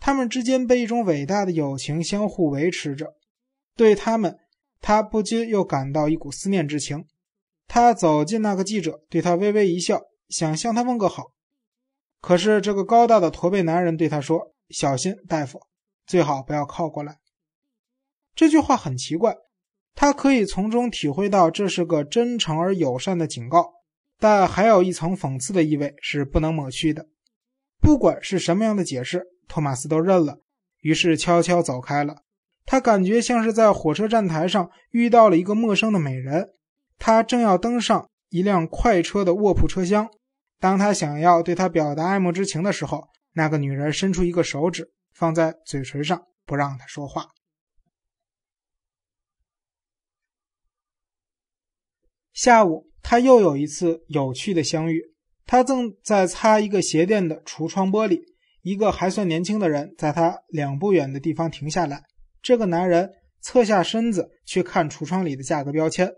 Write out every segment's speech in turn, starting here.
他们之间被一种伟大的友情相互维持着。对他们，他不禁又感到一股思念之情。他走近那个记者，对他微微一笑，想向他问个好。可是这个高大的驼背男人对他说：“小心，大夫，最好不要靠过来。”这句话很奇怪，他可以从中体会到这是个真诚而友善的警告，但还有一层讽刺的意味是不能抹去的。不管是什么样的解释，托马斯都认了，于是悄悄走开了。他感觉像是在火车站台上遇到了一个陌生的美人。他正要登上一辆快车的卧铺车厢，当他想要对她表达爱慕之情的时候，那个女人伸出一个手指放在嘴唇上，不让他说话。下午，他又有一次有趣的相遇。他正在擦一个鞋店的橱窗玻璃，一个还算年轻的人在他两步远的地方停下来。这个男人侧下身子去看橱窗里的价格标签，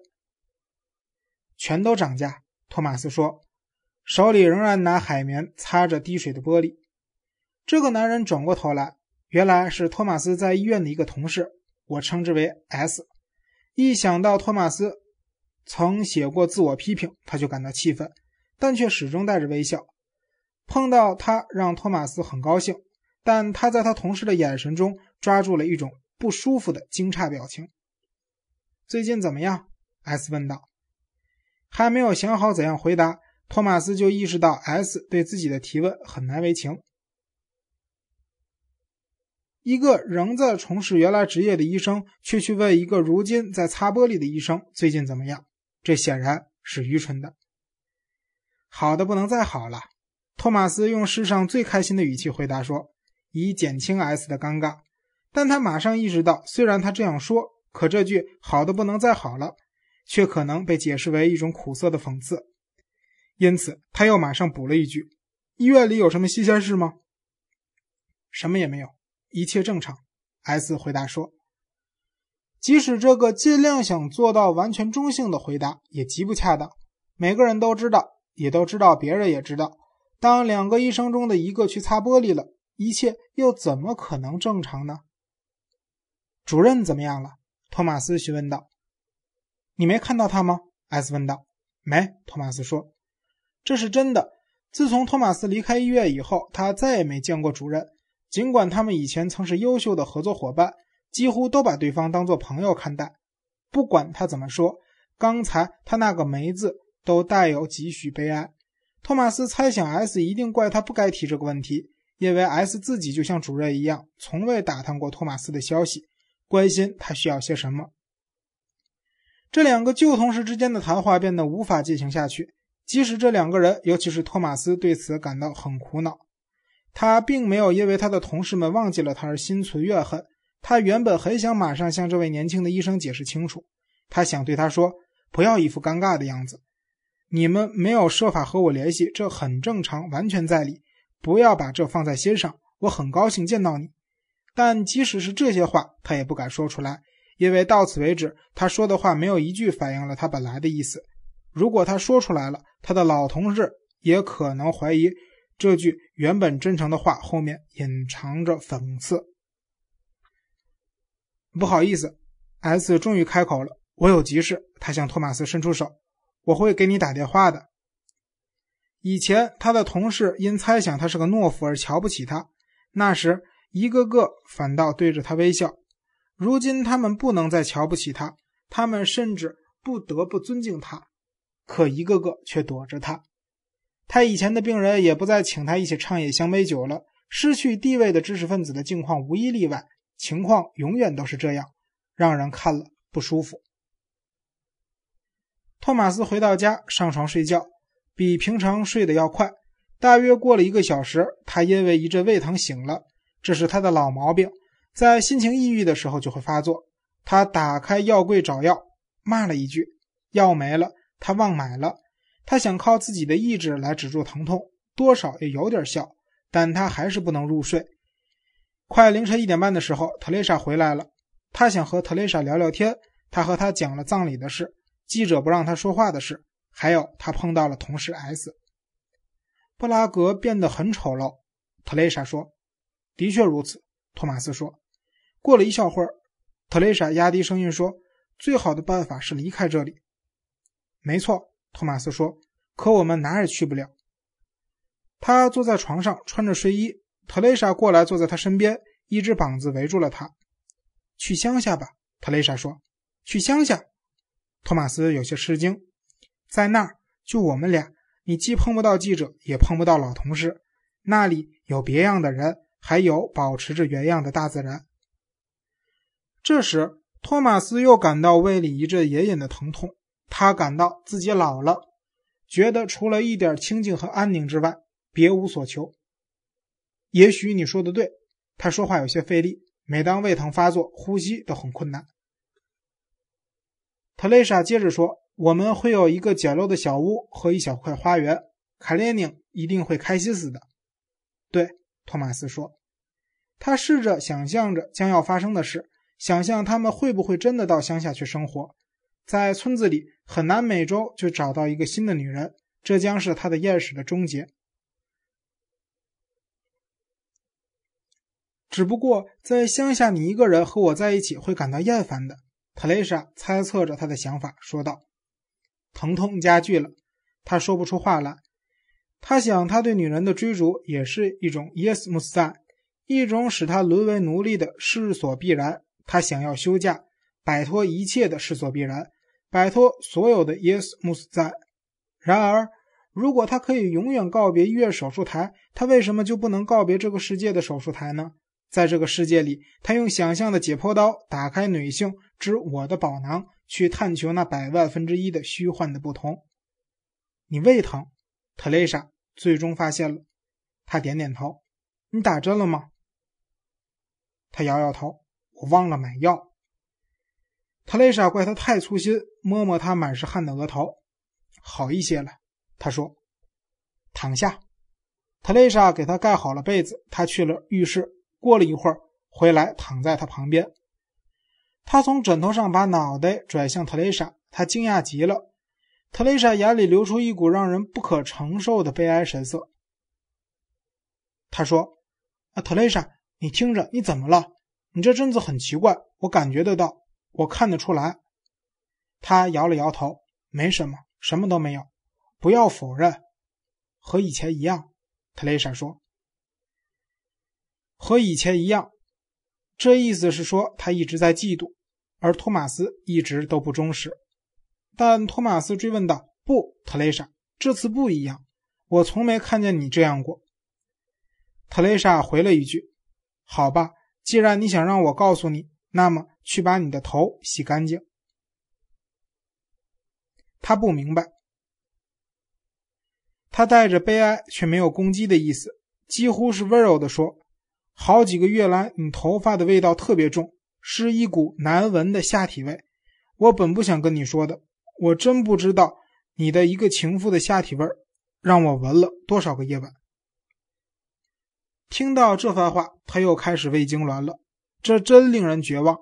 全都涨价。托马斯说，手里仍然拿海绵擦着滴水的玻璃。这个男人转过头来，原来是托马斯在医院的一个同事，我称之为 S。一想到托马斯曾写过自我批评，他就感到气愤。但却始终带着微笑。碰到他让托马斯很高兴，但他在他同事的眼神中抓住了一种不舒服的惊诧表情。最近怎么样？S 问道。还没有想好怎样回答，托马斯就意识到 S 对自己的提问很难为情。一个仍在从事原来职业的医生，却去问一个如今在擦玻璃的医生最近怎么样，这显然是愚蠢的。好的不能再好了，托马斯用世上最开心的语气回答说，以减轻 S 的尴尬。但他马上意识到，虽然他这样说，可这句“好的不能再好了”却可能被解释为一种苦涩的讽刺。因此，他又马上补了一句：“医院里有什么新鲜事吗？”“什么也没有，一切正常。”S 回答说。即使这个尽量想做到完全中性的回答也极不恰当。每个人都知道。也都知道，别人也知道。当两个医生中的一个去擦玻璃了，一切又怎么可能正常呢？主任怎么样了？托马斯询问道。你没看到他吗艾斯问道。没，托马斯说。这是真的。自从托马斯离开医院以后，他再也没见过主任。尽管他们以前曾是优秀的合作伙伴，几乎都把对方当作朋友看待。不管他怎么说，刚才他那个“没”字。都带有几许悲哀。托马斯猜想，S 一定怪他不该提这个问题，因为 S 自己就像主任一样，从未打探过托马斯的消息，关心他需要些什么。这两个旧同事之间的谈话变得无法进行下去，即使这两个人，尤其是托马斯，对此感到很苦恼。他并没有因为他的同事们忘记了他而心存怨恨。他原本很想马上向这位年轻的医生解释清楚，他想对他说：“不要一副尴尬的样子。”你们没有设法和我联系，这很正常，完全在理。不要把这放在心上。我很高兴见到你，但即使是这些话，他也不敢说出来，因为到此为止，他说的话没有一句反映了他本来的意思。如果他说出来了，他的老同事也可能怀疑这句原本真诚的话后面隐藏着讽刺。不好意思，S 终于开口了：“我有急事。”他向托马斯伸出手。我会给你打电话的。以前他的同事因猜想他是个懦夫而瞧不起他，那时一个个反倒对着他微笑。如今他们不能再瞧不起他，他们甚至不得不尊敬他，可一个个却躲着他。他以前的病人也不再请他一起畅饮香杯酒了。失去地位的知识分子的境况无一例外，情况永远都是这样，让人看了不舒服。托马斯回到家，上床睡觉，比平常睡得要快。大约过了一个小时，他因为一阵胃疼醒了。这是他的老毛病，在心情抑郁的时候就会发作。他打开药柜找药，骂了一句：“药没了。”他忘买了。他想靠自己的意志来止住疼痛，多少也有点效，但他还是不能入睡。快凌晨一点半的时候，特蕾莎回来了。他想和特蕾莎聊聊天。他和她讲了葬礼的事。记者不让他说话的事，还有他碰到了同事 S。布拉格变得很丑陋，特蕾莎说：“的确如此，托马斯说。过了一小会儿，特蕾莎压低声音说：“最好的办法是离开这里。”没错，托马斯说。可我们哪也去不了。他坐在床上，穿着睡衣。特蕾莎过来，坐在他身边，一只膀子围住了他。去乡下吧，特蕾莎说。去乡下。托马斯有些吃惊。在那儿，就我们俩，你既碰不到记者，也碰不到老同事。那里有别样的人，还有保持着原样的大自然。这时，托马斯又感到胃里一阵隐隐的疼痛，他感到自己老了，觉得除了一点清静和安宁之外，别无所求。也许你说的对，他说话有些费力，每当胃疼发作，呼吸都很困难。特蕾莎接着说：“我们会有一个简陋的小屋和一小块花园，卡列宁一定会开心死的。”对，托马斯说，他试着想象着将要发生的事。想象他们会不会真的到乡下去生活，在村子里很难每周就找到一个新的女人，这将是他的厌世的终结。只不过在乡下，你一个人和我在一起会感到厌烦的。特蕾莎猜测着他的想法，说道：“疼痛加剧了，他说不出话来。他想，他对女人的追逐也是一种 yes must 一种使他沦为奴隶的势所必然。”他想要休假，摆脱一切的势所必然，摆脱所有的 yes must 在。然而，如果他可以永远告别医院手术台，他为什么就不能告别这个世界的手术台呢？在这个世界里，他用想象的解剖刀打开女性之我的宝囊，去探求那百万分之一的虚幻的不同。你胃疼，特蕾莎最终发现了。他点点头。你打针了吗？他摇摇头。我忘了买药。特蕾莎怪他太粗心，摸摸他满是汗的额头，好一些了。他说：“躺下。”特蕾莎给他盖好了被子。他去了浴室，过了一会儿回来，躺在他旁边。他从枕头上把脑袋转向特蕾莎，他惊讶极了。特蕾莎眼里流出一股让人不可承受的悲哀神色。他说：“啊，特蕾莎，你听着，你怎么了？”你这阵子很奇怪，我感觉得到，我看得出来。他摇了摇头，没什么，什么都没有。不要否认，和以前一样。特蕾莎说：“和以前一样。”这意思是说，他一直在嫉妒，而托马斯一直都不忠实。但托马斯追问道：“不，特蕾莎，这次不一样。我从没看见你这样过。”特蕾莎回了一句：“好吧。”既然你想让我告诉你，那么去把你的头洗干净。他不明白，他带着悲哀却没有攻击的意思，几乎是温柔的说：“好几个月来，你头发的味道特别重，是一股难闻的下体味。我本不想跟你说的，我真不知道你的一个情妇的下体味让我闻了多少个夜晚。”听到这番话，他又开始胃痉挛了。这真令人绝望。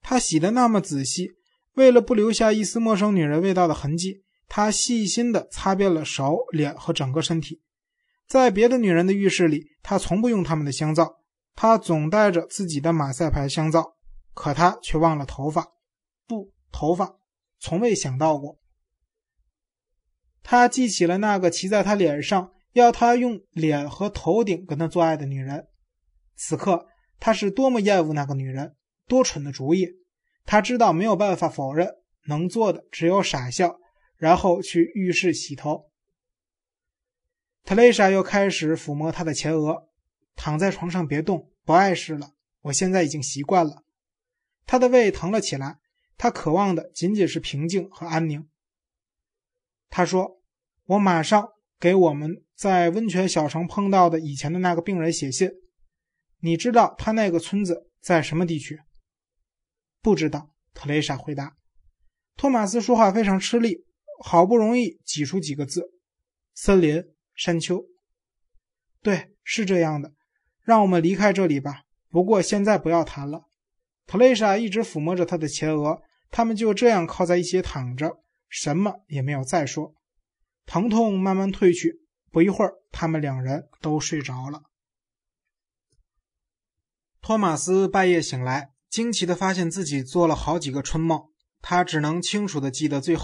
他洗得那么仔细，为了不留下一丝陌生女人味道的痕迹，他细心地擦遍了手、脸和整个身体。在别的女人的浴室里，他从不用他们的香皂，他总带着自己的马赛牌香皂。可他却忘了头发，不，头发，从未想到过。他记起了那个骑在他脸上。要他用脸和头顶跟他做爱的女人，此刻他是多么厌恶那个女人！多蠢的主意！他知道没有办法否认，能做的只有傻笑，然后去浴室洗头。特蕾莎又开始抚摸他的前额，躺在床上别动，不碍事了。我现在已经习惯了。他的胃疼了起来，他渴望的仅仅是平静和安宁。他说：“我马上。”给我们在温泉小城碰到的以前的那个病人写信，你知道他那个村子在什么地区？不知道。特蕾莎回答。托马斯说话非常吃力，好不容易挤出几个字：森林、山丘。对，是这样的。让我们离开这里吧。不过现在不要谈了。特蕾莎一直抚摸着他的前额，他们就这样靠在一起躺着，什么也没有再说。疼痛慢慢褪去，不一会儿，他们两人都睡着了。托马斯半夜醒来，惊奇地发现自己做了好几个春梦，他只能清楚地记得最后。